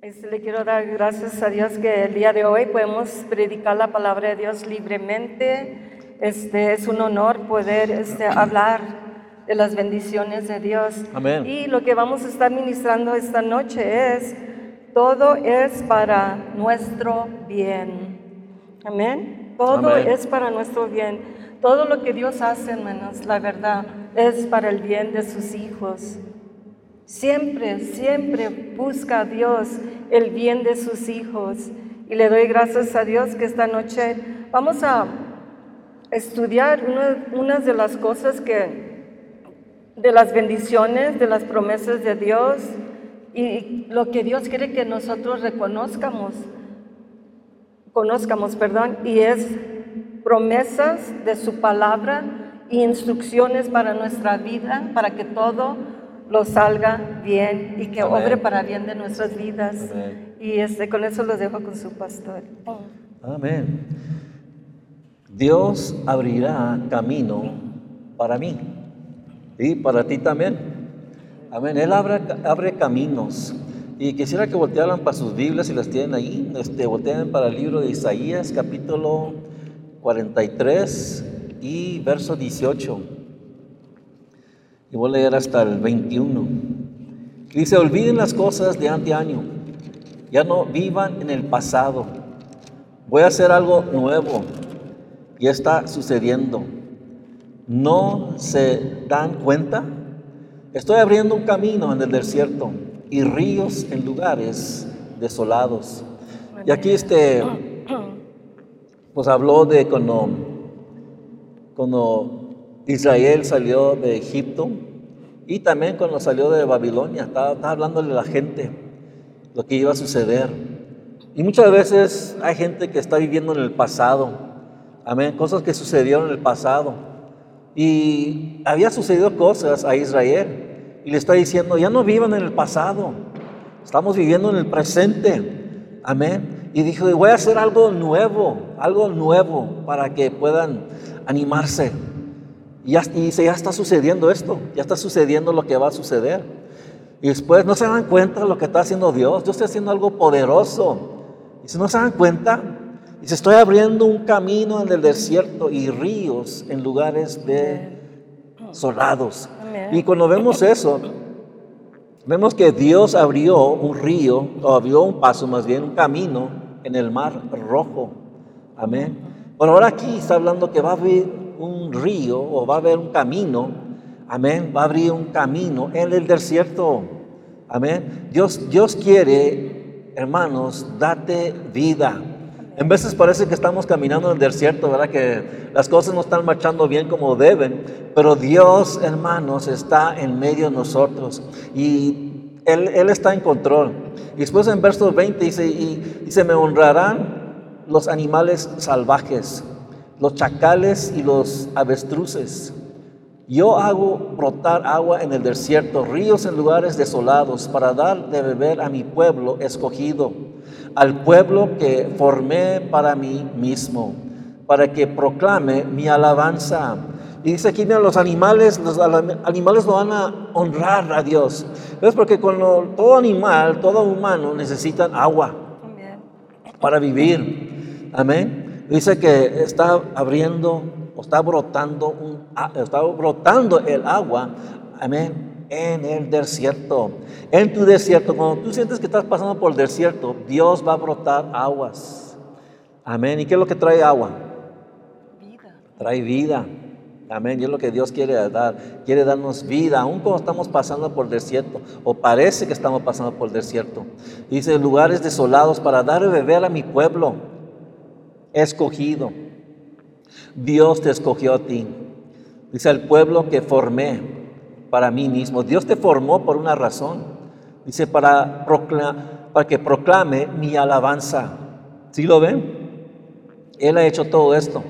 Le quiero dar gracias a Dios que el día de hoy podemos predicar la palabra de Dios libremente. Este, es un honor poder este, hablar de las bendiciones de Dios. Amén. Y lo que vamos a estar ministrando esta noche es, todo es para nuestro bien. Amén. Todo Amén. es para nuestro bien. Todo lo que Dios hace, hermanos, la verdad, es para el bien de sus hijos. Siempre, siempre busca a Dios el bien de sus hijos. Y le doy gracias a Dios que esta noche vamos a estudiar una, de las cosas que, de las bendiciones, de las promesas de Dios y lo que Dios quiere que nosotros reconozcamos, conozcamos, perdón, y es promesas de su palabra y instrucciones para nuestra vida, para que todo lo salga bien y que Amén. obre para bien de nuestras vidas. Amén. Y este, con eso los dejo con su pastor. Amén. Dios abrirá camino para mí y para ti también. Amén. Él abre, abre caminos. Y quisiera que voltearan para sus Biblias, si las tienen ahí, este, volteen para el libro de Isaías, capítulo 43 y verso 18. Y voy a leer hasta el 21. Dice, olviden las cosas de anteaño, ya no vivan en el pasado. Voy a hacer algo nuevo y está sucediendo. ¿No se dan cuenta? Estoy abriendo un camino en el desierto y ríos en lugares desolados. Y aquí este, pues habló de cuando, cuando Israel salió de Egipto y también cuando salió de Babilonia. Estaba, estaba hablándole a la gente lo que iba a suceder. Y muchas veces hay gente que está viviendo en el pasado. Amén. Cosas que sucedieron en el pasado. Y había sucedido cosas a Israel. Y le está diciendo, ya no vivan en el pasado. Estamos viviendo en el presente. Amén. Y dijo, voy a hacer algo nuevo, algo nuevo para que puedan animarse. Y ya, y ya está sucediendo esto, ya está sucediendo lo que va a suceder. Y después no se dan cuenta de lo que está haciendo Dios. Dios está haciendo algo poderoso. Y si no se dan cuenta, dice, estoy abriendo un camino en el desierto y ríos en lugares desolados. Y cuando vemos eso, vemos que Dios abrió un río, o abrió un paso más bien, un camino en el mar rojo. Amén. Pero ahora aquí está hablando que va a abrir un río o va a haber un camino. Amén. Va a abrir un camino en el desierto. Amén. Dios, Dios quiere, hermanos, date vida. En veces parece que estamos caminando en el desierto, ¿verdad? Que las cosas no están marchando bien como deben, pero Dios, hermanos, está en medio de nosotros y Él, Él está en control. Y después en verso 20 dice, y, dice, me honrarán los animales salvajes, los chacales y los avestruces. Yo hago brotar agua en el desierto, ríos en lugares desolados, para dar de beber a mi pueblo escogido, al pueblo que formé para mí mismo, para que proclame mi alabanza. Y dice aquí, mira, los animales, los animales lo van a honrar a Dios. Es porque cuando todo animal, todo humano necesitan agua para vivir. Amén. Dice que está abriendo o está brotando un, está brotando el agua. Amén. En el desierto. En tu desierto, cuando tú sientes que estás pasando por el desierto, Dios va a brotar aguas. Amén. ¿Y qué es lo que trae agua? Vida. Trae vida. Amén. Y es lo que Dios quiere dar. Quiere darnos vida, aun cuando estamos pasando por el desierto, o parece que estamos pasando por el desierto. Dice, lugares desolados para dar de beber a mi pueblo escogido. Dios te escogió a ti. Dice, el pueblo que formé para mí mismo. Dios te formó por una razón. Dice, para, que proclame mi alabanza. ¿Sí lo ven? Él ha hecho todo esto.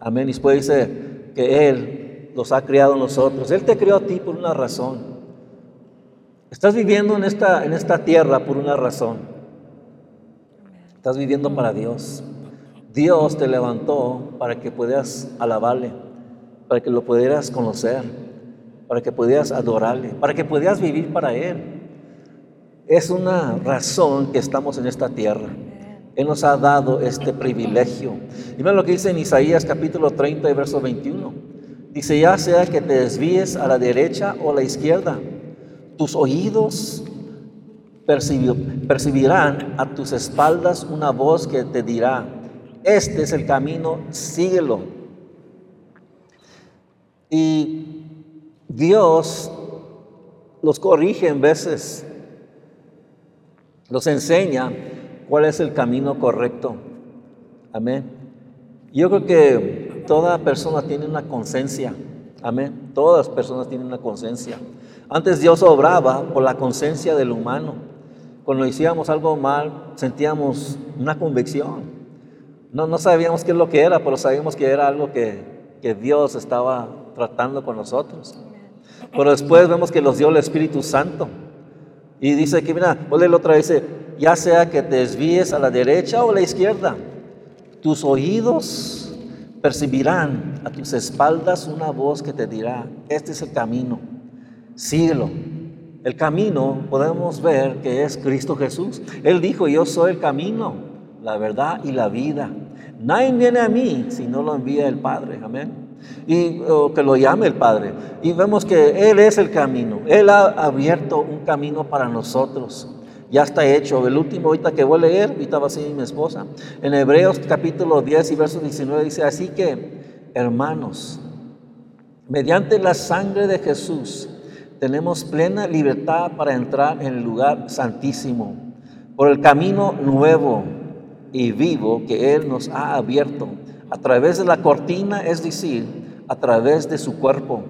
Amén. Y después dice que Él los ha creado a nosotros. Él te creó a ti por una razón. Estás viviendo en esta, en esta tierra por una razón. Estás viviendo para Dios. Dios te levantó para que pudieras alabarle, para que lo pudieras conocer, para que pudieras adorarle, para que pudieras vivir para Él. es una razón que estamos en esta tierra. Él nos ha dado este privilegio. Y miren lo que dice en Isaías capítulo 30, verso 21. Dice, ya sea que te desvíes a la derecha o a la izquierda, tus oídos percibirán a tus espaldas una voz que te dirá, este es el camino, síguelo. Y Dios los corrige en veces, los enseña cuál es el camino correcto. Amén. Yo creo que toda persona tiene una conciencia. Amén. Todas las personas tienen una conciencia. Antes Dios obraba por la conciencia del humano. Cuando hacíamos algo mal, sentíamos una convicción. No, no sabíamos qué es lo que era, pero sabíamos que era algo que, que Dios estaba tratando con nosotros. Pero después vemos que los dio el Espíritu Santo. Y dice que, mira, la otra vez, dice, ya sea que te desvíes a la derecha o a la izquierda, tus oídos percibirán a tus espaldas una voz que te dirá, este es el camino, síguelo. El camino podemos ver que es Cristo Jesús. Él dijo, yo soy el camino, la verdad y la vida. Nadie viene a mí si no lo envía el Padre. Amén. Y que lo llame el Padre. Y vemos que Él es el camino. Él ha abierto un camino para nosotros ya está hecho. El último ahorita que voy a leer, ahorita va a ser mi esposa. En Hebreos capítulo 10 y verso 19 dice, así que, hermanos, mediante la sangre de Jesús, tenemos plena libertad para entrar en el lugar santísimo, por el camino nuevo y vivo que Él nos ha abierto, a través de la cortina, es decir, a través de su cuerpo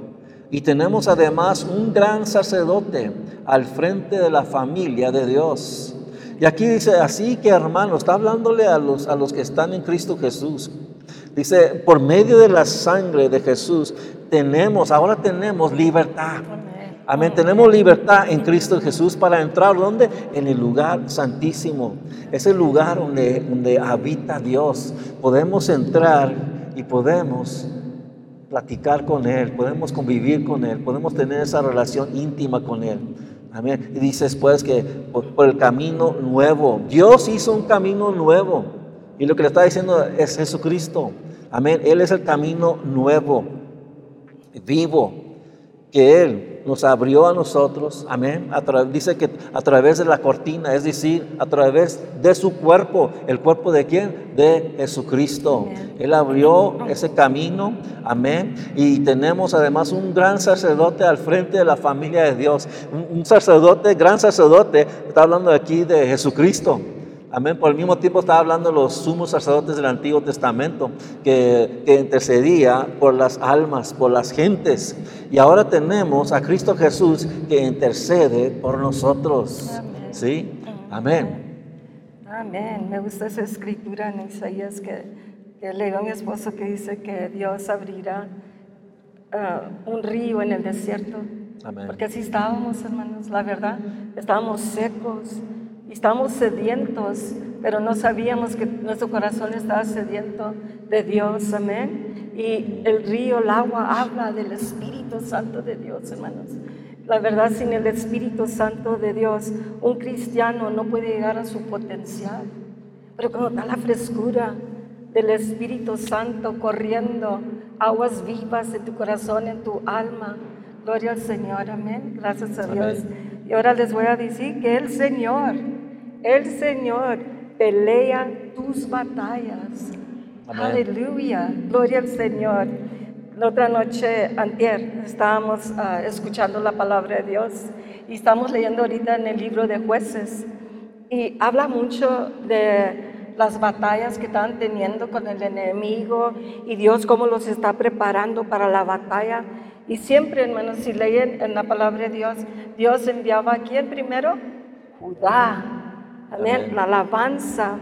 y tenemos además un gran sacerdote al frente de la familia de Dios. Y aquí dice, así que hermano, está hablándole a los, a los que están en Cristo Jesús. Dice, por medio de la sangre de Jesús tenemos, ahora tenemos libertad. Amén. Tenemos libertad en Cristo Jesús para entrar donde? En el lugar santísimo. Es el lugar donde, donde habita Dios. Podemos entrar y podemos platicar con Él, podemos convivir con Él, podemos tener esa relación íntima con Él. Amén. Y dice después que por, el camino nuevo, Dios hizo un camino nuevo. Y lo que le está diciendo es Jesucristo. Amén. Él es el camino nuevo, vivo, que Él nos abrió a nosotros, amén. dice que a través de la cortina, es decir, a través de su cuerpo. ¿El cuerpo de quién? De Jesucristo. Él abrió ese camino, amén. Y tenemos además un gran sacerdote al frente de la familia de Dios. Un, un sacerdote, gran sacerdote, está hablando aquí de Jesucristo. Amén. Por el mismo tiempo estaba hablando los sumos sacerdotes del Antiguo Testamento, que, intercedía por las almas, por las gentes. Y ahora tenemos a Cristo Jesús que intercede por nosotros. Amén. ¿Sí? Amén. Amén. Me gusta esa escritura en Isaías que, que leo a mi esposo que dice que Dios abrirá ah, un río en el desierto. Amén. Porque así estábamos, hermanos, la verdad. Estábamos secos Estamos sedientos, pero no sabíamos que nuestro corazón estaba sediento de Dios, amén. Y el río, el agua, habla del Espíritu Santo de Dios, hermanos. La verdad, sin el Espíritu Santo de Dios, un cristiano no puede llegar a su potencial. Pero cuando está la frescura del Espíritu Santo corriendo, aguas vivas en tu corazón, en tu alma, gloria al Señor, amén. Gracias a Dios. Y ahora les voy a decir que el Señor, el Señor pelea tus batallas. Aleluya, gloria al Señor. La otra noche, antier, estábamos ah, escuchando la palabra de Dios y estamos leyendo ahorita en el libro de jueces y habla mucho de las batallas que están teniendo con el enemigo y Dios cómo los está preparando para la batalla. Y siempre, hermanos, si leen en la palabra de Dios, Dios enviaba a quién primero? Judá. Amén. La alabanza.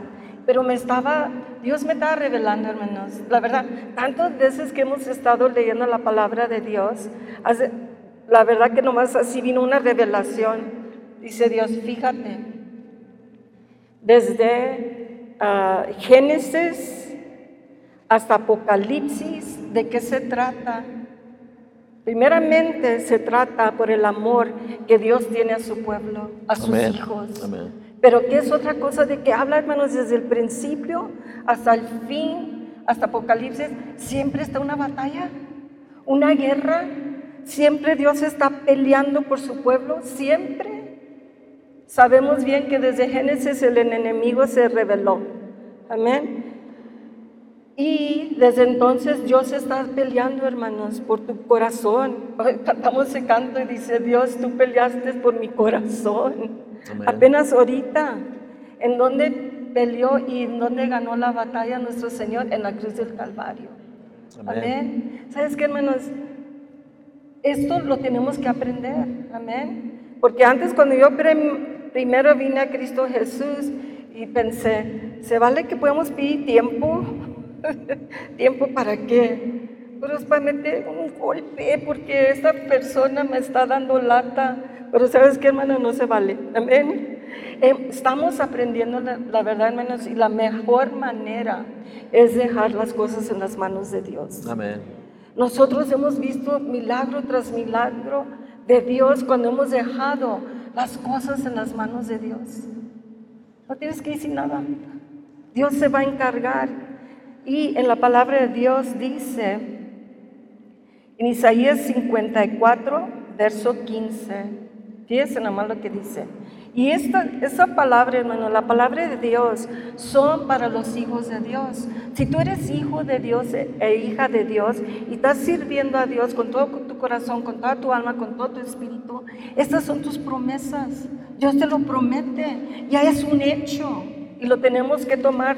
Pero me estaba, Dios me estaba revelando, hermanos. La verdad, tantas veces que hemos estado leyendo la palabra de Dios, la verdad que nomás así vino una revelación. Dice Dios, fíjate, desde ah, Génesis hasta Apocalipsis, ¿de qué se trata? Primeramente se trata por el amor que Dios tiene a su pueblo, a sus Amén. hijos. Amén. Pero que es otra cosa de que habla, hermanos, desde el principio hasta el fin, hasta Apocalipsis, siempre está una batalla, una guerra. Siempre Dios está peleando por su pueblo, siempre. Sabemos bien que desde Génesis el enemigo se rebeló. Amén. Y desde entonces Dios está peleando, hermanos, por tu corazón. Cantamos ese canto y dice, Dios, tú peleaste por mi corazón. Amén. Apenas ahorita, en donde peleó y en donde ganó la batalla nuestro Señor en la cruz del Calvario. Amén. Amén. ¿Sabes qué, hermanos? Esto lo tenemos que aprender. Amén. Porque antes cuando yo prim- primero vine a Cristo Jesús y pensé, ¿se vale que podamos pedir tiempo? ¿Tiempo para qué? Pero es para meter un golpe porque esta persona me está dando lata. Pero ¿sabes qué, hermano? No se vale. Amén. Eh, Estamos aprendiendo la, la verdad, hermanos, y la mejor manera es dejar las cosas en las manos de Dios. Amén. Nosotros hemos visto milagro tras milagro de Dios cuando hemos dejado las cosas en las manos de Dios. No tienes que decir nada. Dios se va a encargar. Y en la palabra de Dios dice, en Isaías 54, verso 15, fíjense nada más lo que dice. Y esta, esa palabra, hermano, la palabra de Dios, son para los hijos de Dios. Si tú eres hijo de Dios e, e hija de Dios y estás sirviendo a Dios con todo tu corazón, con toda tu alma, con todo tu espíritu, estas son tus promesas. Dios te lo promete, ya es un hecho y lo tenemos que tomar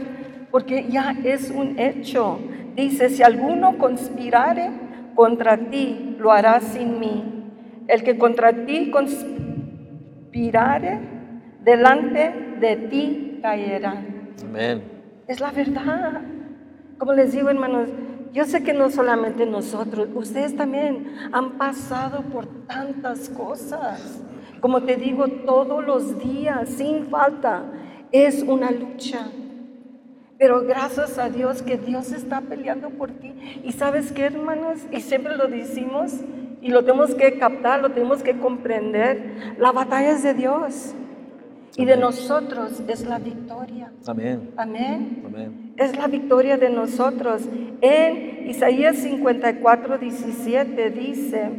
porque ya es un hecho. Dice, si alguno conspirare contra ti, lo hará sin mí. El que contra ti conspirare, delante de ti caerá. Amén. Es la verdad. Como les digo, hermanos, yo sé que no solamente nosotros, ustedes también han pasado por tantas cosas. Como te digo, todos los días, sin falta, es una lucha. Pero gracias a Dios que Dios está peleando por ti. Y sabes qué, hermanos, y siempre lo decimos y lo tenemos que captar, lo tenemos que comprender. La batalla es de Dios y de nosotros es la victoria. Amén. Amén. Amén. Es la victoria de nosotros. En Isaías 54, 17 dice,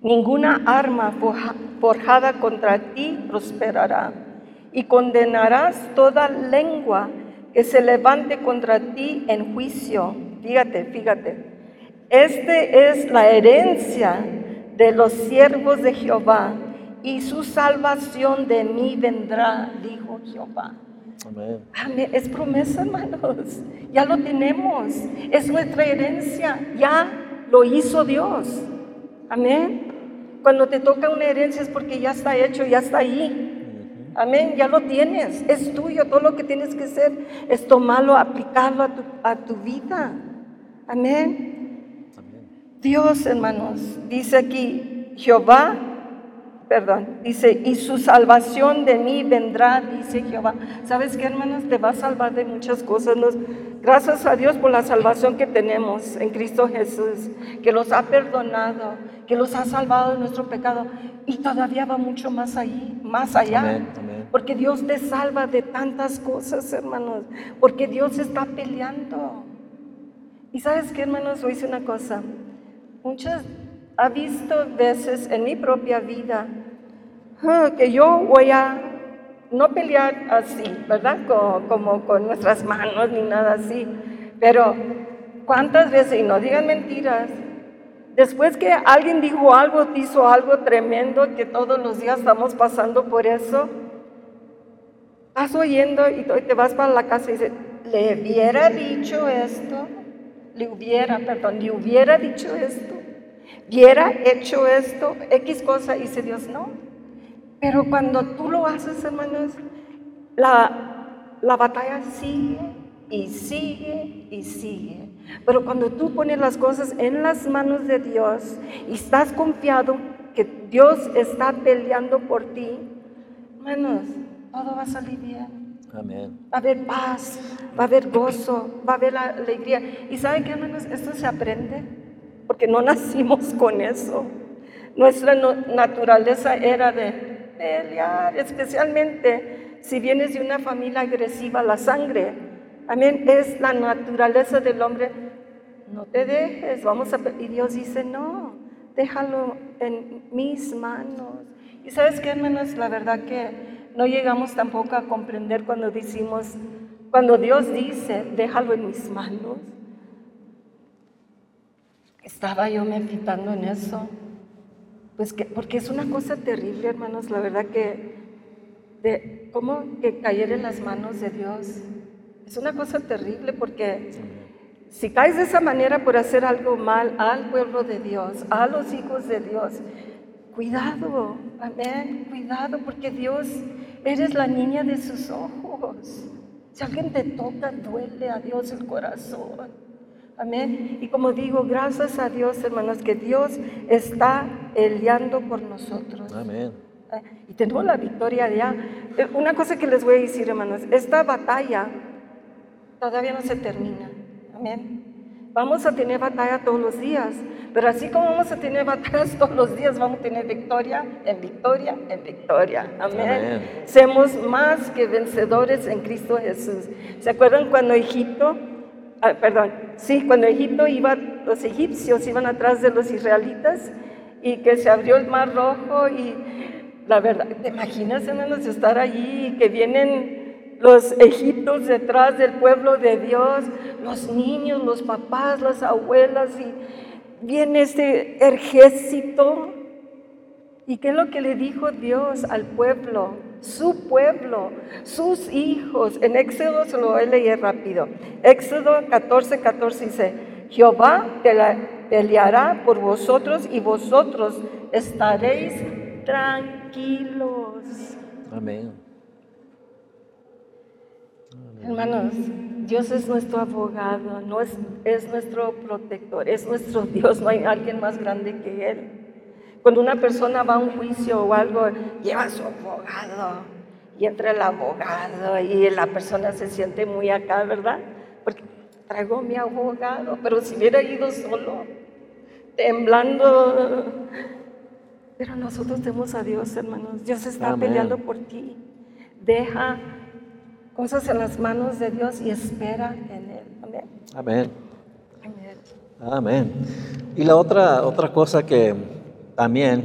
ninguna arma forja- forjada contra ti prosperará y condenarás toda lengua que se levante contra ti en juicio. Fíjate, fíjate. Este es la herencia de los siervos de Jehová y su salvación de mí vendrá, dijo Jehová. Amén. Amén. Es promesa, hermanos. Ya lo tenemos. Es nuestra herencia. Ya lo hizo Dios. Amén. Cuando te toca una herencia es porque ya está hecho, ya está ahí. Amén. Ya lo tienes. Es tuyo. Todo lo que tienes que hacer es tomarlo, aplicarlo a tu, a tu vida. Amén. Amén. Dios, hermanos, dice aquí, Jehová, perdón, dice, y su salvación de mí vendrá, dice Jehová. ¿Sabes qué, hermanos? Te va a salvar de muchas cosas. Nos- gracias a Dios por la salvación que tenemos en Cristo Jesús, que los ha perdonado, que los ha salvado de nuestro pecado. Y todavía va mucho más ahí, más allá. Amén, amén. Porque Dios te salva de tantas cosas, hermanos. Porque Dios está peleando. Y sabes qué, hermanos, a decir una cosa. Muchas, ha visto veces en mi propia vida ah, que yo voy a no pelear así, ¿verdad? Co- Como, con nuestras manos ni nada así. Pero, ¿cuántas veces, y no digan mentiras, después que alguien dijo algo, hizo algo tremendo, que todos los días estamos pasando por eso, vas oyendo y te vas para la casa y dices, le hubiera dicho esto, le hubiera, perdón, le hubiera dicho esto, hubiera hecho esto, X cosa, y dice Dios, no. Pero cuando tú lo haces, hermanos, la, la batalla sigue y sigue y sigue. Pero cuando tú pones las cosas en las manos de Dios y estás confiado que Dios está peleando por ti, hermanos, todo va a salir bien. Amén. Va a haber paz, va a haber gozo, va a haber alegría. ¿Y saben qué, hermanos? Esto se aprende. Porque no nacimos con eso. Nuestra naturaleza era de pelear, especialmente si vienes de una familia agresiva, la sangre. Amén, es la naturaleza del hombre. No te dejes, vamos a... Y Dios dice, no, déjalo en mis manos. Y sabes qué, hermanos, la verdad que no llegamos tampoco a comprender cuando decimos, cuando Dios dice, déjalo en mis manos. Estaba yo meditando en eso. Pues que, porque es una cosa terrible, hermanos, la verdad que, de, ¿cómo que caer en las manos de Dios? Es una cosa terrible porque si caes de esa manera por hacer algo mal al pueblo de Dios, a los hijos de Dios, cuidado, amén, cuidado, porque Dios, eres la niña de sus ojos. Si alguien te toca, duele a Dios el corazón. Amén. Y como digo, gracias a Dios, hermanos, que Dios está peleando por nosotros. Amén. Eh, y tenemos la victoria ya. Eh, una cosa que les voy a decir, hermanos, esta batalla todavía no se termina. Amén. Vamos a tener batalla todos los días, pero así como vamos a tener batallas todos los días, vamos a tener victoria en victoria en victoria. Amén. Amén. Somos más que vencedores en Cristo Jesús. ¿Se acuerdan cuando Egipto, ah, perdón, sí, cuando Egipto iba, los egipcios iban atrás de los israelitas y que se abrió el mar rojo y la verdad, ¿te imaginas, hermanos, estar allí y que vienen los egiptos detrás del pueblo de Dios, los niños, los papás, las abuelas, y viene este ejército. ¿Y qué es lo que le dijo Dios al pueblo? Su pueblo, sus hijos. En Éxodo se lo voy a leer rápido. Éxodo 14, 14 dice, Jehová peleará por vosotros y vosotros estaréis tranquilos. Amén. Hermanos, Dios es nuestro abogado, no es, es nuestro protector, es nuestro Dios, no hay alguien más grande que Él. Cuando una persona va a un juicio o algo, lleva a su abogado y entra el abogado y la persona se siente muy acá, ¿verdad? Porque traigo mi abogado, pero si hubiera ido solo, temblando. Pero nosotros tenemos a Dios, hermanos. Dios está Amén. peleando por ti. Deja cosas en las manos de Dios y espera en Él. Amén. Amén. Amén. Amén. Y la otra, otra cosa que también,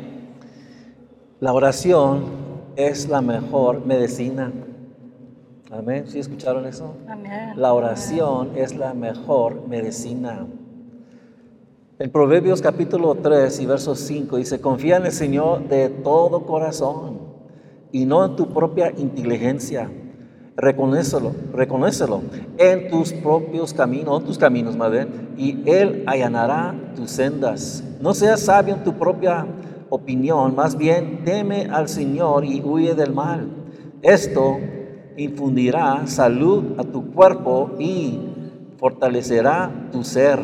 la oración es la mejor medicina. Amén. ¿Sí escucharon eso? Amén. La oración es la mejor medicina. En Proverbios capítulo 3 y verso 5 dice, confía en el Señor de todo corazón y no en tu propia inteligencia. Reconócelo, reconócelo en tus propios caminos, en tus caminos, madre, y Él allanará tus sendas. No seas sabio en tu propia opinión, más bien teme al Señor y huye del mal. Esto infundirá salud a tu cuerpo y fortalecerá tu ser.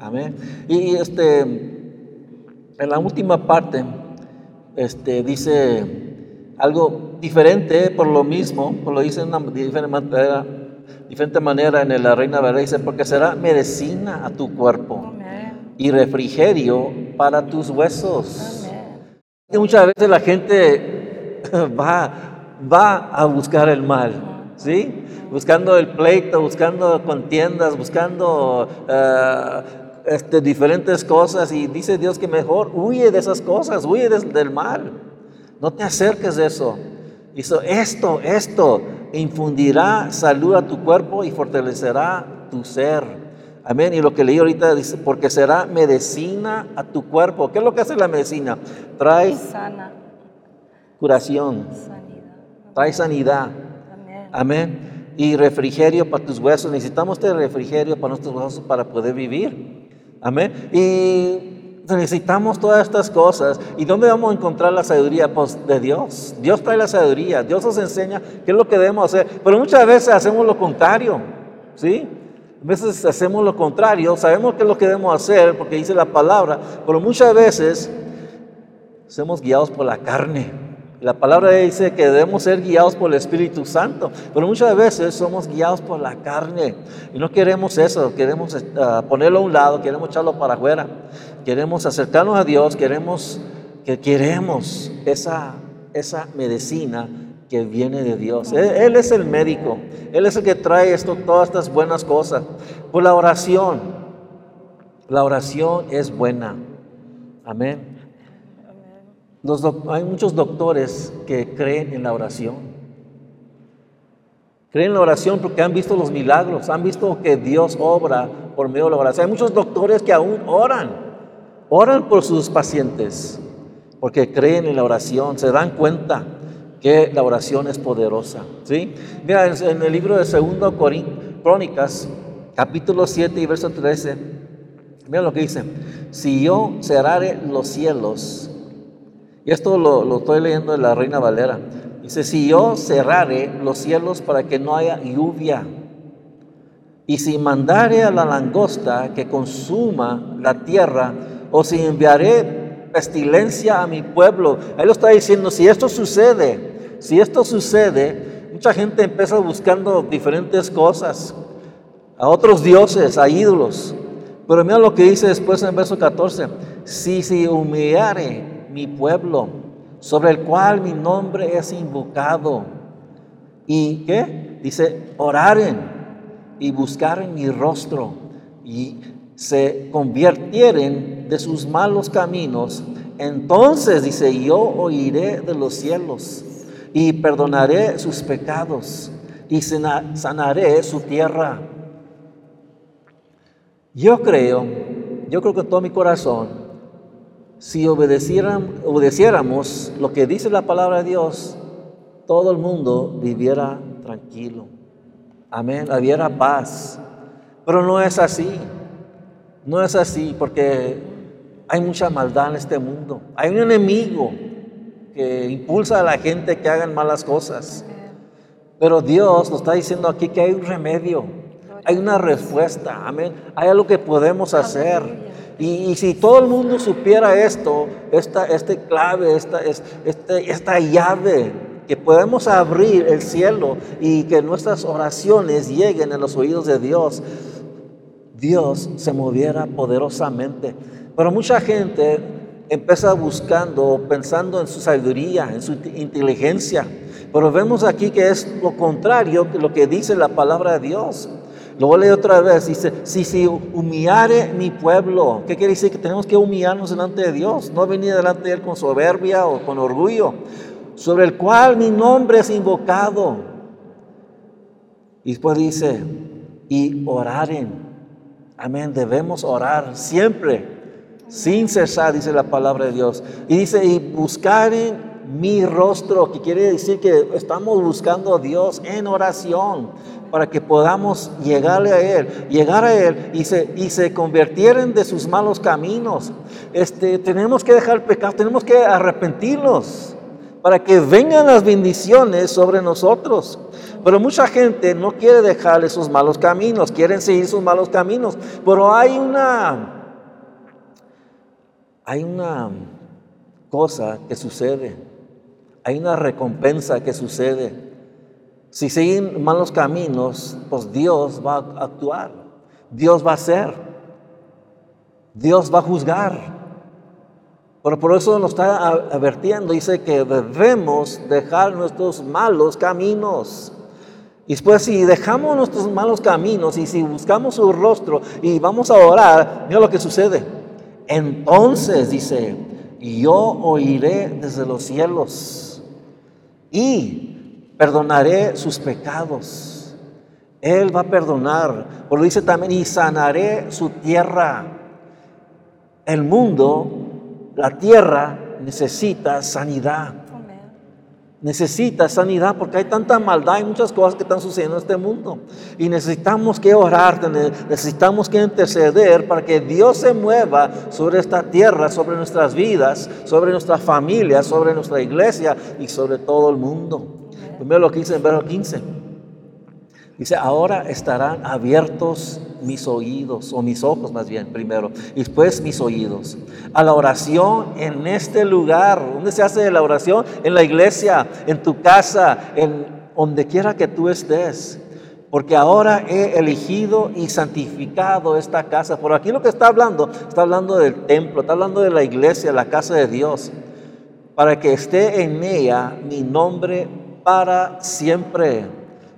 Amén. Y este, en la última parte, este, dice algo diferente por lo mismo, por lo dice de una diferente manera, diferente manera en la Reina Valera, dice, porque será medicina a tu cuerpo Amén. y refrigerio para tus huesos. Amén. Muchas veces la gente va, va a buscar el mal, ¿sí? Buscando el pleito, buscando contiendas, buscando eh, este, diferentes cosas y dice Dios que mejor huye de esas cosas, huye del mal. No te acerques de eso. Hizo esto, esto infundirá salud a tu cuerpo y fortalecerá tu ser. Amén. Y lo que leí ahorita dice, porque será medicina a tu cuerpo. ¿Qué es lo que hace la medicina? Trae Sana, curación, sanidad. trae sanidad. Amén. Amén. Y refrigerio para tus huesos. Necesitamos este refrigerio para nuestros huesos para poder vivir. Amén. Y necesitamos todas estas cosas. ¿Y dónde vamos a encontrar la sabiduría? Pues de Dios. Dios trae la sabiduría. Dios nos enseña qué es lo que debemos hacer. Pero muchas veces hacemos lo contrario. ¿Sí? A veces hacemos lo contrario. Sabemos qué es lo que debemos hacer porque dice la palabra. Pero muchas veces somos guiados por la carne. La palabra dice que debemos ser guiados por el Espíritu Santo, pero muchas veces somos guiados por la carne y no queremos eso, queremos eh, ponerlo a un lado, queremos echarlo para afuera. Queremos acercarnos a Dios, queremos que queremos esa, esa medicina que viene de Dios. Él, es el médico, Él es el que trae esto, todas estas buenas cosas. Por la oración, la oración es buena. Amén. hay muchos doctores que creen en la oración. Creen en la oración porque han visto los milagros, han visto que Dios obra por medio de la oración. Hay muchos doctores que aún oran, oran por sus pacientes, porque creen en la oración, se dan cuenta que la oración es poderosa. ¿sí? Mira, en el libro de 2 Crónicas, capítulo 7 y verso 13, mira lo que dice, si yo cerrare los cielos, y esto lo, lo estoy leyendo de la Reina Valera, dice, si yo cerrare los cielos para que no haya lluvia, y si mandare a la langosta que consuma la tierra, o si enviaré pestilencia a mi pueblo. Él lo está diciendo, si esto sucede, si esto sucede, mucha gente empieza buscando diferentes cosas, a otros dioses, a ídolos. Pero mira lo que dice después en el verso 14, si se humillare mi pueblo, sobre el cual mi nombre es invocado, y qué? Dice, oraren y buscaren mi rostro y se convirtieren de sus malos caminos, entonces dice, yo oiré de los cielos y perdonaré sus pecados y sanaré su tierra. Yo creo, yo creo con todo mi corazón, si obedeciéramos lo que dice la palabra de Dios, todo el mundo viviera tranquilo. Amén, hubiera paz. Pero no es así. No es así porque hay mucha maldad en este mundo. Hay un enemigo que impulsa a la gente que hagan malas cosas. Pero Dios nos está diciendo aquí que hay un remedio, hay una respuesta, amén. Hay algo que podemos hacer. Y, si todo el mundo supiera esto, esta este clave, esta, este, esta llave, que podemos abrir el cielo y que nuestras oraciones lleguen a los oídos de Dios, Dios se moviera poderosamente. Pero mucha gente empieza buscando, pensando en su sabiduría, en su inteligencia. Pero vemos aquí que es lo contrario que lo que dice la palabra de Dios. Luego lee otra vez, dice, si se humillare mi pueblo, ¿qué quiere decir? Que tenemos que humillarnos delante de Dios, no venir delante de Él con soberbia o con orgullo, sobre el cual mi nombre es invocado. Y después dice, y oraren Amén. Debemos orar siempre, sin cesar, dice la palabra de Dios. Y dice, y buscar en mi rostro, que quiere decir que estamos buscando a Dios en oración para que podamos llegarle a Él, llegar a Él y se, y se convirtieran de sus malos caminos. Este, tenemos que dejar el pecado, tenemos que arrepentirnos para que vengan las bendiciones sobre nosotros. Pero mucha gente no quiere dejar esos malos caminos, quieren seguir sus malos caminos. Pero hay una, hay una cosa que sucede, hay una recompensa que sucede. Si siguen malos caminos, pues Dios va a actuar, Dios va a hacer, Dios va a juzgar. Pero por eso nos está advirtiendo, dice que debemos dejar nuestros malos caminos. Y después si dejamos nuestros malos caminos y si buscamos su rostro y vamos a orar, mira lo que sucede. Entonces dice, yo oiré desde los cielos y perdonaré sus pecados. Él va a perdonar. Por lo dice también, y sanaré su tierra. El mundo, la tierra, necesita sanidad necesita sanidad porque hay tanta maldad y muchas cosas que están sucediendo en este mundo. Y necesitamos que orar, necesitamos que interceder para que Dios se mueva sobre esta tierra, sobre nuestras vidas, sobre nuestras familias, sobre nuestra iglesia y sobre todo el mundo. Primero lo que dice en verso 15. Dice, ahora estarán abiertos mis oídos, o mis ojos más bien, primero, y después mis oídos, a la oración en este lugar. ¿Dónde se hace la oración? En la iglesia, en tu casa, en donde quiera que tú estés. porque ahora he elegido y santificado esta casa. Por aquí lo que está hablando, está hablando del templo, está hablando de la iglesia, la casa de Dios, para que esté en ella mi nombre para siempre.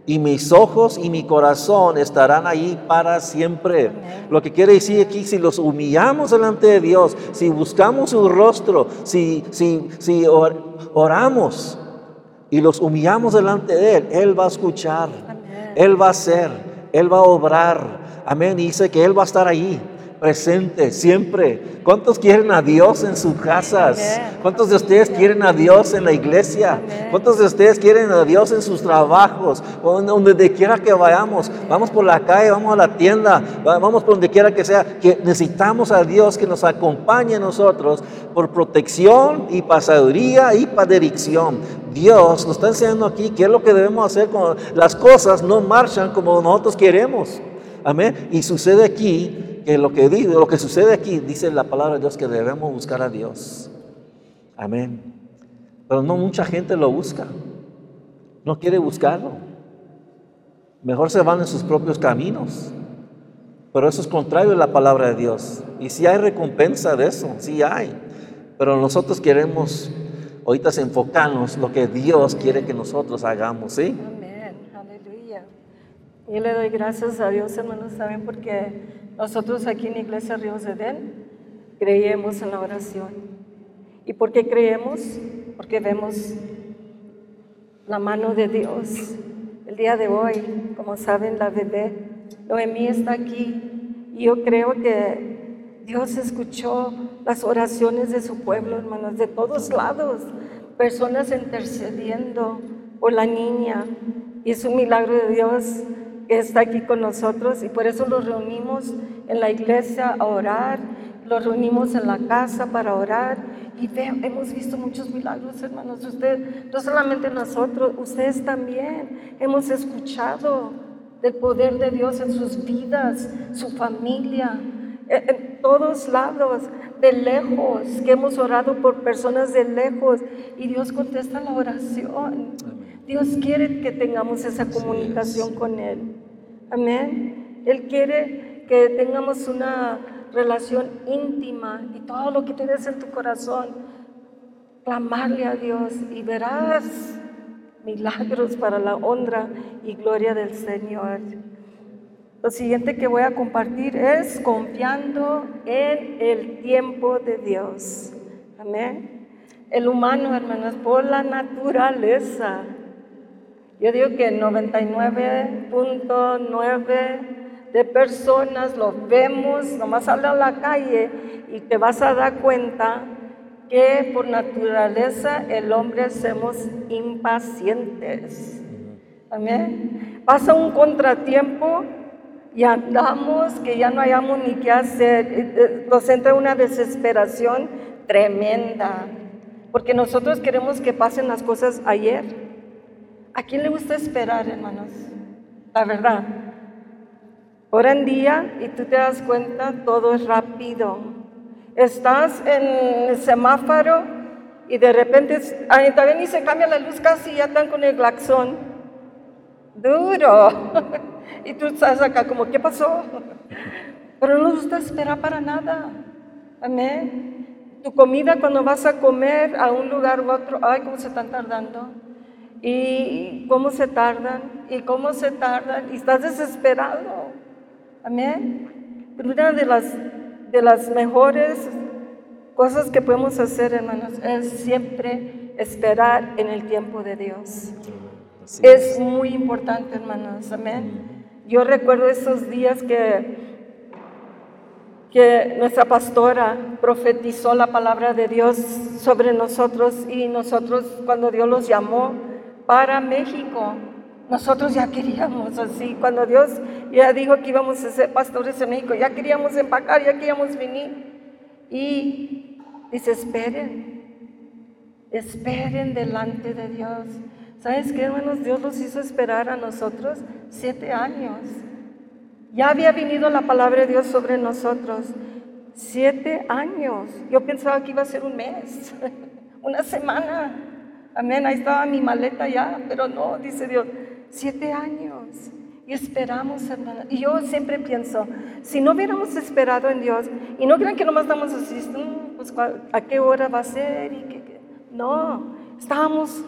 Y mis ojos y mi corazón estarán ahí para siempre. Lo que quiere decir aquí, si los humillamos delante de Dios, si buscamos su rostro, si, si, si oramos y los humillamos delante de Él, Él va a escuchar. Él va a ser, Él va a obrar. Amén. Y dice que Él va a estar ahí, presente, siempre. ¿Cuántos quieren a Dios en sus casas? ¿Cuántos de ustedes quieren a Dios en la iglesia? ¿Cuántos de ustedes quieren a Dios en sus trabajos? Donde quiera que vayamos, vamos por la calle, vamos a la tienda, vamos por donde quiera que sea, que necesitamos a Dios que nos acompañe a nosotros por protección y pasaduría y para dirección. Dios nos está enseñando aquí qué es lo que debemos hacer cuando las cosas no marchan como nosotros queremos. Amén. Y sucede aquí que lo que dice, lo que sucede aquí dice la palabra de Dios que debemos buscar a Dios. Amén. Pero no mucha gente lo busca. No quiere buscarlo. Mejor se van en sus propios caminos. Pero eso es contrario a la palabra de Dios. Y si hay recompensa de eso, sí hay. Pero nosotros queremos ahorita enfocarnos lo que Dios quiere que nosotros hagamos, ¿sí? Amén, aleluya. Y le doy gracias a Dios, hermanos, también porque nosotros aquí en Iglesia Ríos de Edén creemos en la oración. ¿Y por qué creemos? Porque vemos la mano de Dios. El día de hoy, como saben, la bebé Noemí está aquí y yo creo que Dios escuchó las oraciones de su pueblo, hermanos, de todos lados, personas intercediendo por la niña. Y es un milagro de Dios está aquí con nosotros y por eso los reunimos en la iglesia a orar, los reunimos en la casa para orar y hemos visto muchos milagros, hermanos. Usted, no solamente nosotros, ustedes también hemos escuchado del poder de Dios en sus vidas, su familia, en todos lados, de lejos, que hemos orado por personas de lejos y Dios contesta la oración. Dios quiere que tengamos esa comunicación con Él. Amén. Él quiere que tengamos una relación íntima y todo lo que tienes en tu corazón, clamarle a Dios y verás milagros para la honra y gloria del Señor. Lo siguiente que voy a compartir es confiando en el tiempo de Dios. Amén. El humano, hermanos, por la naturaleza. Yo digo que 99.9 de personas lo vemos, nomás sale a la calle y te vas a dar cuenta que por naturaleza el hombre somos impacientes. Amén. Pasa un contratiempo y andamos que ya no hayamos ni qué hacer. Eh, eh, nos entra una desesperación tremenda, porque nosotros queremos que pasen las cosas ayer. ¿A quién le gusta esperar, hermanos? La verdad. Hora en día y tú te das cuenta, todo es rápido. Estás en el semáforo y de repente, también y se cambia la luz casi, ya están con el claxon. Duro. Y tú estás acá como, ¿qué pasó? Pero no nos gusta esperar para nada. Amén. Tu comida cuando vas a comer a un lugar u otro, ay, cómo se están tardando. Y cómo se tardan, y cómo se tardan, y estás desesperado. Amén. Pero una de las, de las mejores cosas que podemos hacer, hermanos, es siempre esperar en el tiempo de Dios. Es muy importante, hermanos. Amén. Yo recuerdo esos días que, que nuestra pastora profetizó la palabra de Dios sobre nosotros y nosotros cuando Dios los llamó para México, nosotros ya queríamos así, cuando Dios ya dijo que íbamos a ser pastores en México, ya queríamos empacar, ya queríamos venir. Y dice, esperen, esperen delante de Dios. ¿Sabes qué, hermanos? Dios los hizo esperar a nosotros siete años. Ya había venido la palabra de Dios sobre nosotros. Siete años. Yo pensaba que iba a ser un mes, una semana. Amén, ahí estaba mi maleta ya, pero no, dice Dios, siete años. Y esperamos, hermano. Y yo siempre pienso, si no hubiéramos esperado en Dios, y no crean que nomás estamos así, "Mm, pues, ¿cuál- ¿a qué hora va a ser? Y qué". No, estábamos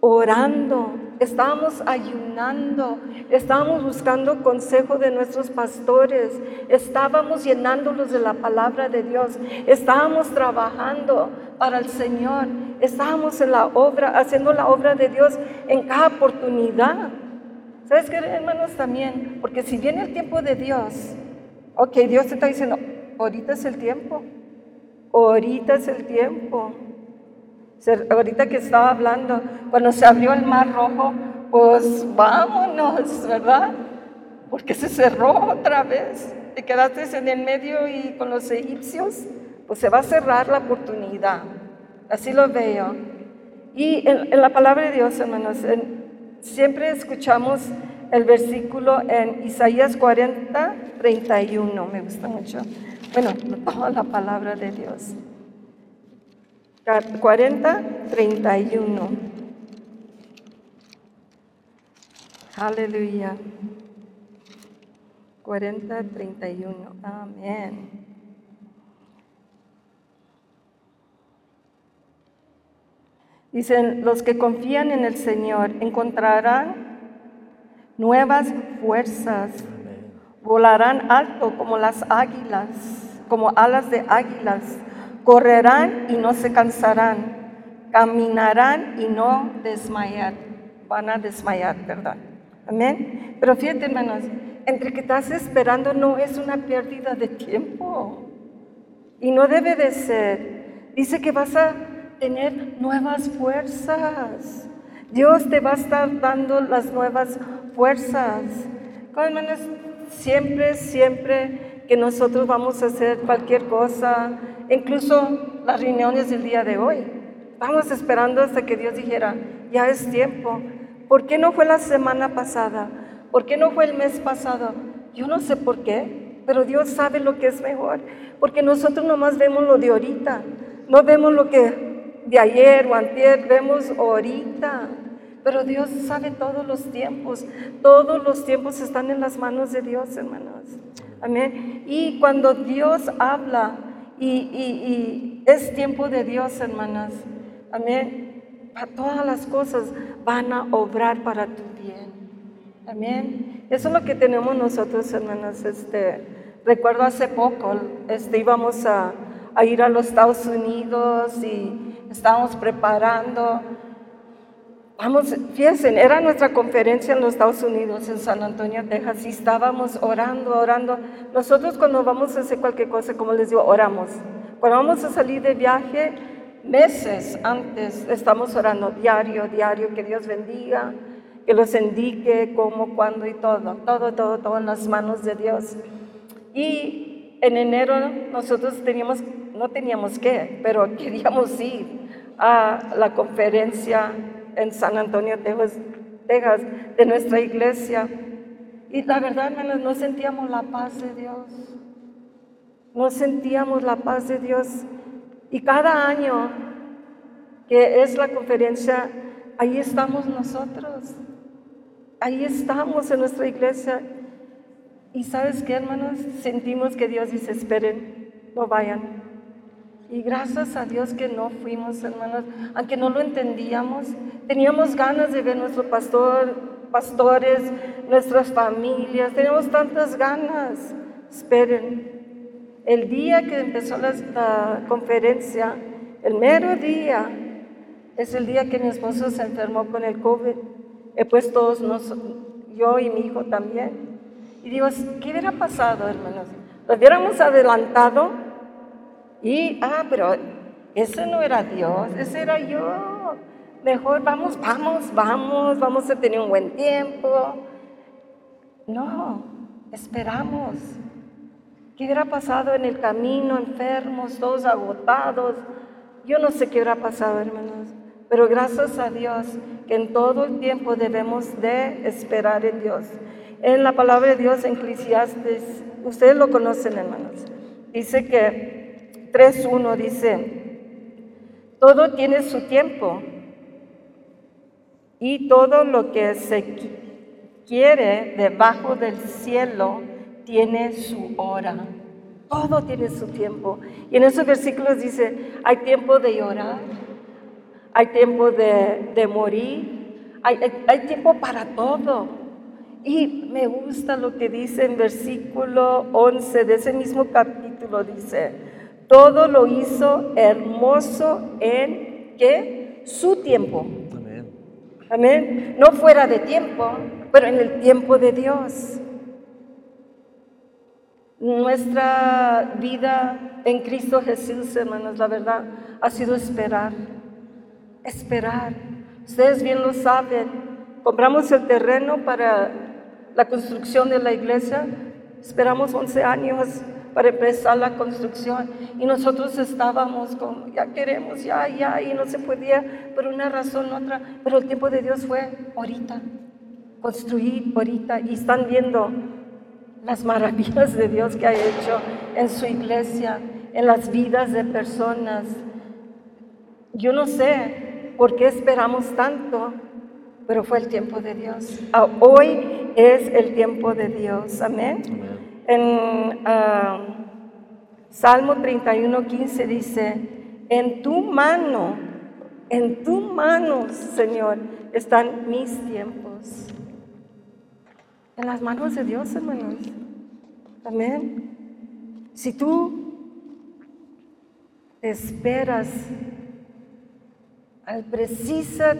orando, estábamos ayunando, estábamos buscando consejo de nuestros pastores, estábamos llenándolos de la palabra de Dios, estábamos trabajando para el Señor, estábamos en la obra, haciendo la obra de Dios en cada oportunidad. ¿Sabes qué, hermanos? También, porque si viene el tiempo de Dios, ok, Dios te está diciendo, ahorita es el tiempo, ahorita es el tiempo. Ahorita que estaba hablando, cuando se abrió el mar rojo, pues vámonos, ¿verdad? Porque se cerró otra vez. Te quedaste en el medio y con los egipcios, pues se va a cerrar la oportunidad. Así lo veo. Y en, la palabra de Dios, hermanos, siempre escuchamos el versículo en Isaías 40, 31. Me gusta mucho. Bueno, toda la palabra de Dios. 40, 31. Aleluya. 40, 31. Amén. Dicen, los que confían en el Señor encontrarán nuevas fuerzas, volarán alto como las águilas, como alas de águilas, correrán y no se cansarán, caminarán y no desmayar, van a desmayar, ¿verdad? Amén. Pero fíjate, hermanos, entre que estás esperando no es una pérdida de tiempo. Y no debe de ser. Dice que vas a tener nuevas fuerzas. Dios te va a estar dando las nuevas fuerzas. Hermanos, siempre, siempre que nosotros vamos a hacer cualquier cosa, incluso las reuniones del día de hoy, estamos esperando hasta que Dios dijera, ya es tiempo. ¿Por qué no fue la semana pasada? ¿Por qué no fue el mes pasado? Yo no sé por qué, pero Dios sabe lo que es mejor, porque nosotros nomás vemos lo de ahorita, no vemos lo que de ayer o antier, vemos ahorita. Pero Dios sabe todos los tiempos, todos los tiempos están en las manos de Dios, hermanos. Amén. Y cuando Dios habla y, y- y es tiempo de Dios, hermanas, amén, todas las cosas van a obrar para tu bien. Amén. Eso es lo que tenemos nosotros, hermanas. Este, recuerdo hace poco, este, íbamos a, a ir a los Estados Unidos y estábamos preparando. Vamos, fíjense, era nuestra conferencia en los Estados Unidos, en San Antonio, Texas, y estábamos orando, orando. Nosotros cuando vamos a hacer cualquier cosa, como les digo, oramos. Cuando vamos a salir de viaje, meses antes estamos orando diario, diario, que Dios bendiga, que los indique cómo, cuándo y todo, todo, todo, todo en las manos de Dios. Y en enero nosotros teníamos, no teníamos que, pero queríamos ir a la conferencia en San Antonio, Texas, Texas, de nuestra iglesia. Y la verdad, hermanos, no sentíamos la paz de Dios. No sentíamos la paz de Dios. Y cada año que es la conferencia, ahí estamos nosotros. Ahí estamos en nuestra iglesia. Y sabes qué, hermanos, sentimos que Dios dice, esperen, no vayan. Y gracias a Dios que no fuimos, hermanos, aunque no lo entendíamos, teníamos ganas de ver nuestro pastor, pastores, nuestras familias, teníamos tantas ganas. Esperen, el día que empezó la, conferencia, el mero día, es el día que mi esposo se enfermó con el COVID. Eh, pues todos nos, yo y mi hijo también. Y digo, ¿qué hubiera pasado, hermanos? Lo hubiéramos adelantado y, ah, pero ese no era Dios, ese era yo. Mejor vamos, vamos, vamos, vamos a tener un buen tiempo. No, esperamos. ¿Qué hubiera pasado en el camino, enfermos, todos agotados? Yo no sé qué hubiera pasado, hermanos. Pero gracias a Dios que en todo el tiempo debemos de esperar en Dios. En la palabra de Dios en Eclesiastes, ustedes lo conocen, hermanos. Dice que 3.1 dice, todo tiene su tiempo y todo lo que se qui- quiere debajo del cielo tiene su hora. Todo tiene su tiempo. Y en esos versículos dice, hay tiempo de llorar, hay tiempo de, morir, hay, hay tiempo para todo. Y me gusta lo que dice en versículo 11 de ese mismo capítulo, dice, todo lo hizo hermoso en qué? Su tiempo. Amén. Amén. No fuera de tiempo, pero en el tiempo de Dios. Nuestra vida en Cristo Jesús, hermanos, la verdad, ha sido esperar. Esperar. Ustedes bien lo saben. Compramos el terreno para la construcción de la iglesia. Esperamos 11 años para empezar la construcción y nosotros estábamos como, ya queremos, ya, ya, y no se podía por una razón u otra, pero el tiempo de Dios fue ahorita, construir ahorita y están viendo las maravillas de Dios que ha hecho en su iglesia, en las vidas de personas. Yo no sé por qué esperamos tanto, pero fue el tiempo de Dios. Ah, hoy es el tiempo de Dios. Amén. En ah, Salmo 31, 15 dice, en tu mano, en tu mano, Señor, están mis tiempos. En las manos de Dios, hermanos. Amén. Si tú esperas al precisa,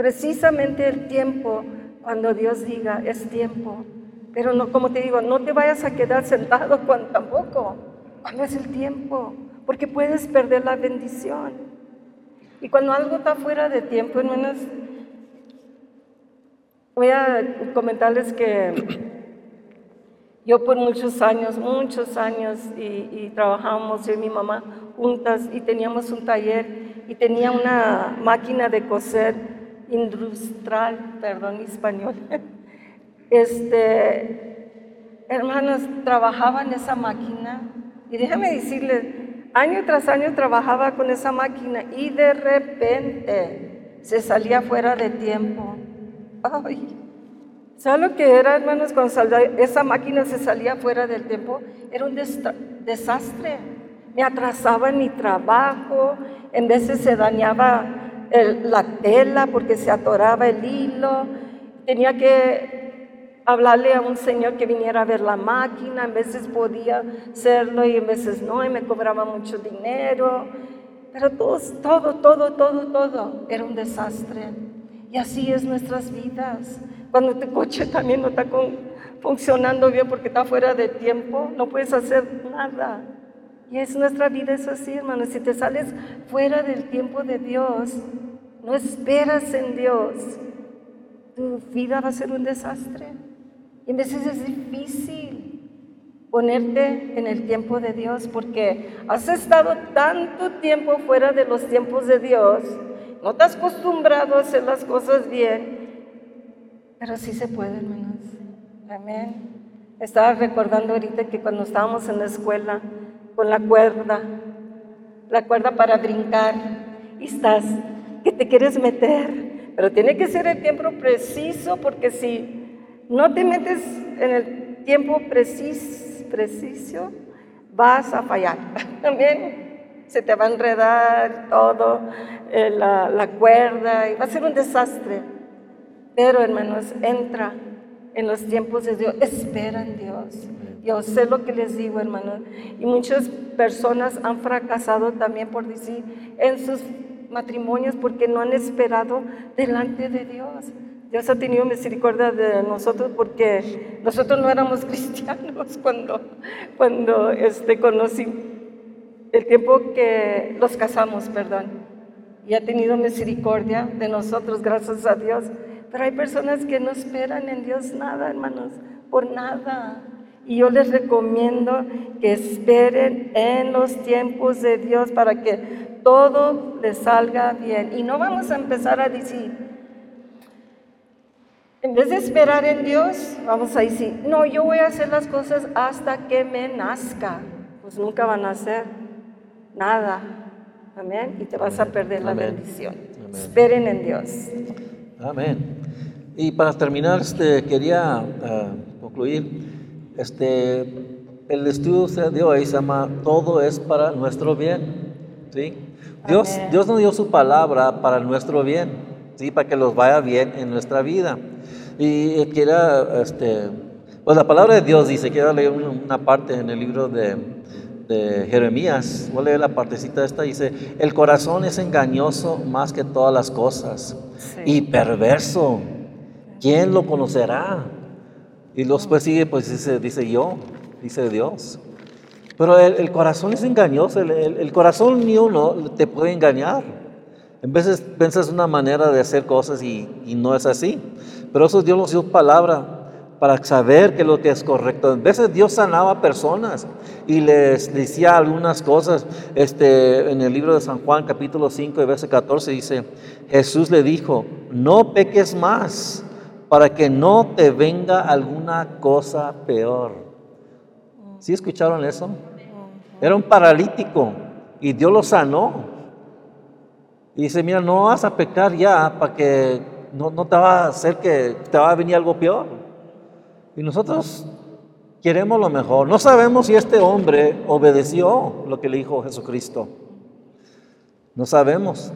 precisamente el tiempo cuando Dios diga es tiempo, pero no, como te digo, no te vayas a quedar sentado cuando, tampoco, cuando es el tiempo, porque puedes perder la bendición. Y cuando algo está fuera de tiempo, hermanos, Voy a comentarles que yo por muchos años, muchos años, y, trabajábamos yo y mi mamá juntas y teníamos un taller y tenía una máquina de coser industrial, perdón, español. Este, hermanos, trabajaba en esa máquina y déjame decirles, año tras año trabajaba con esa máquina y de repente se salía fuera de tiempo Ay, ¿sabe lo que era, hermanos, cuando esa máquina se salía fuera del tiempo? Era un desastre. Me atrasaba en mi trabajo, en veces se dañaba la tela porque se atoraba el hilo. Tenía que hablarle a un señor que viniera a ver la máquina, en veces podía hacerlo y en veces no, y me cobraba mucho dinero. Pero todo, todo, todo, todo, todo era un desastre. Y así es nuestras vidas. Cuando tu coche también no está funcionando bien porque está fuera de tiempo, no puedes hacer nada. Y es nuestra vida, es así, hermano. Si te sales fuera del tiempo de Dios, no esperas en Dios, tu vida va a ser un desastre. Y a veces es difícil ponerte en el tiempo de Dios porque has estado tanto tiempo fuera de los tiempos de Dios no estás acostumbrado a hacer las cosas bien, pero sí se puede, hermanos. Amén. Estaba recordando ahorita que cuando estábamos en la escuela con la cuerda, la cuerda para brincar, y estás, que te quieres meter, pero tiene que ser el tiempo preciso, porque si no te metes en el tiempo preciso, preciso vas a fallar. Amén se te va a enredar todo, eh, la, cuerda, y va a ser un desastre. Pero hermanos, entra en los tiempos de Dios, espera en Dios. Yo sé lo que les digo, hermanos. Y muchas personas han fracasado también por decir en sus matrimonios porque no han esperado delante de Dios. Dios ha tenido misericordia de nosotros porque nosotros no éramos cristianos cuando, cuando este, conocí, el tiempo que los casamos, perdón, y ha tenido misericordia de nosotros, gracias a Dios. Pero hay personas que no esperan en Dios nada, hermanos, por nada. Y yo les recomiendo que esperen en los tiempos de Dios para que todo les salga bien. Y no vamos a empezar a decir, en vez de esperar en Dios, vamos a decir, no, yo voy a hacer las cosas hasta que me nazca. Pues nunca van a hacer nada. Amén. Y te vas a perder la bendición. Esperen en Dios. Amén. Y para terminar, este, quería ah, concluir, este, el estudio de hoy se llama Todo es para nuestro bien. ¿sí? Dios, Amén. Dios nos dio su palabra para nuestro bien, ¿sí? para que los vaya bien en nuestra vida. Y quiera, este, pues la palabra de Dios dice, quiero leer una parte en el libro de, de Jeremías, voy a leer la partecita esta, dice, el corazón es engañoso más que todas las cosas Sí. y perverso, ¿quién lo conocerá? Y después sigue, pues dice, dice yo, dice Dios. Pero el, el corazón es engañoso, el, el- el corazón ni uno te puede engañar. En veces piensas una manera de hacer cosas y, y no es así. Pero eso Dios nos dio palabra para saber que lo que es correcto. A veces Dios sanaba personas y les decía algunas cosas. Este, en el libro de San Juan, capítulo 5, verso 14, dice, Jesús le dijo, no peques más para que no te venga alguna cosa peor. ¿Sí escucharon eso? Era un paralítico y Dios lo sanó. Y dice, mira, no vas a pecar ya para que no, no te va a hacer que te va a venir algo peor. Y nosotros queremos lo mejor. No sabemos si este hombre obedeció lo que le dijo Jesucristo. No sabemos.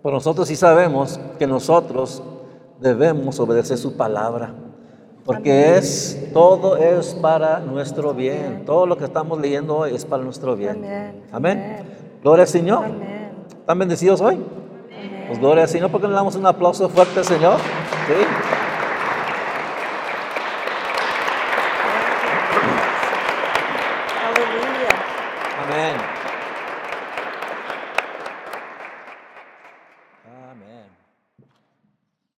Pero nosotros sí sabemos que nosotros debemos obedecer su palabra. Porque es, todo es para nuestro bien. Todo lo que estamos leyendo hoy es para nuestro bien. Amén. Amén. Gloria al Señor. ¿Están bendecidos hoy? Pues gloria al Señor, porque le damos un aplauso fuerte al Señor. Sí.